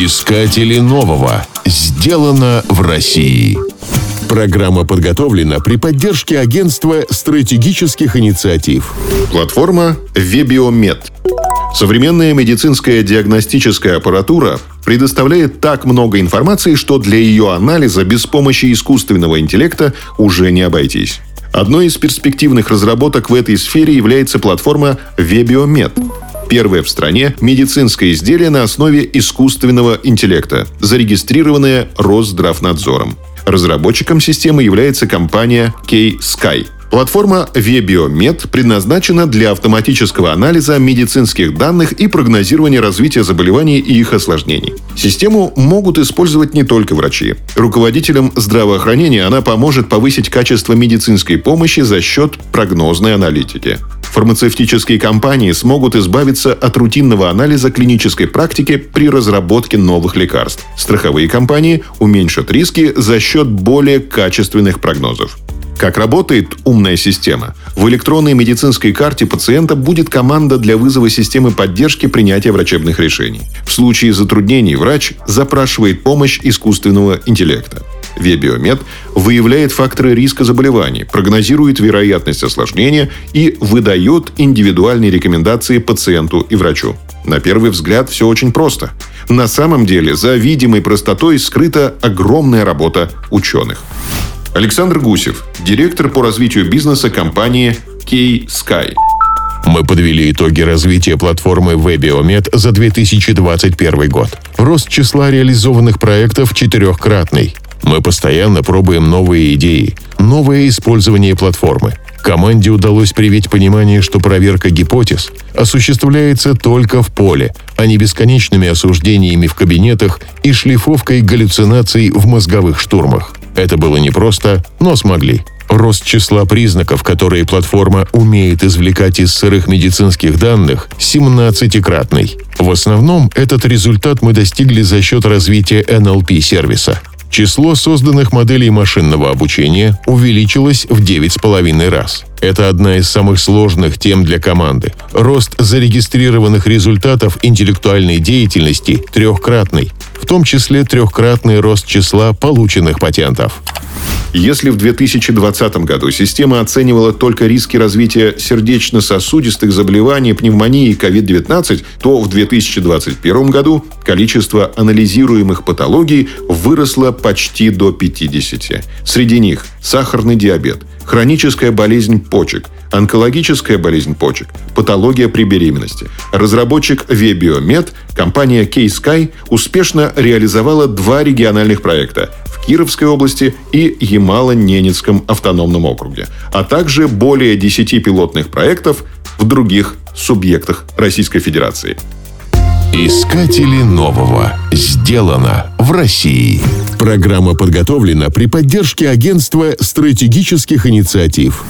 Искатели нового. Сделано в России. Программа подготовлена при поддержке Агентства стратегических инициатив. Платформа Вебиомед. Современная медицинская диагностическая аппаратура предоставляет так много информации, что для ее анализа без помощи искусственного интеллекта уже не обойтись. Одной из перспективных разработок в этой сфере является платформа Вебиомед. Первое в стране медицинское изделие на основе искусственного интеллекта, зарегистрированное Росздравнадзором. Разработчиком системы является компания K-Sky. Платформа Webiomed предназначена для автоматического анализа медицинских данных и прогнозирования развития заболеваний и их осложнений. Систему могут использовать не только врачи. Руководителям здравоохранения она поможет повысить качество медицинской помощи за счет прогнозной аналитики. Фармацевтические компании смогут избавиться от рутинного анализа клинической практики при разработке новых лекарств. Страховые компании уменьшат риски за счет более качественных прогнозов. Как работает умная система? В электронной медицинской карте пациента будет команда для вызова системы поддержки принятия врачебных решений. В случае затруднений врач запрашивает помощь искусственного интеллекта. Вебиомед выявляет факторы риска заболеваний, прогнозирует вероятность осложнения и выдает индивидуальные рекомендации пациенту и врачу. На первый взгляд все очень просто. На самом деле за видимой простотой скрыта огромная работа ученых. Александр Гусев, директор по развитию бизнеса компании K-Sky. Мы подвели итоги развития платформы Webiomed за 2021 год. Рост числа реализованных проектов четырехкратный. Мы постоянно пробуем новые идеи, новое использование платформы. Команде удалось привить понимание, что проверка гипотез осуществляется только в поле, а не бесконечными осуждениями в кабинетах и шлифовкой галлюцинаций в мозговых штурмах. Это было непросто, но смогли. Рост числа признаков, которые платформа умеет извлекать из сырых медицинских данных, 17-кратный. В основном этот результат мы достигли за счет развития NLP-сервиса. Число созданных моделей машинного обучения увеличилось в 9,5 раз. Это одна из самых сложных тем для команды. Рост зарегистрированных результатов интеллектуальной деятельности трехкратный, в том числе трехкратный рост числа полученных патентов. Если в 2020 году система оценивала только риски развития сердечно-сосудистых заболеваний, пневмонии и COVID-19, то в 2021 году количество анализируемых патологий выросло почти до 50. Среди них сахарный диабет, хроническая болезнь почек, онкологическая болезнь почек, патология при беременности. Разработчик Вебиомед, компания K-Sky, успешно реализовала два региональных проекта Кировской области и Ямало-Ненецком автономном округе, а также более 10 пилотных проектов в других субъектах Российской Федерации. Искатели нового. Сделано в России. Программа подготовлена при поддержке Агентства стратегических инициатив.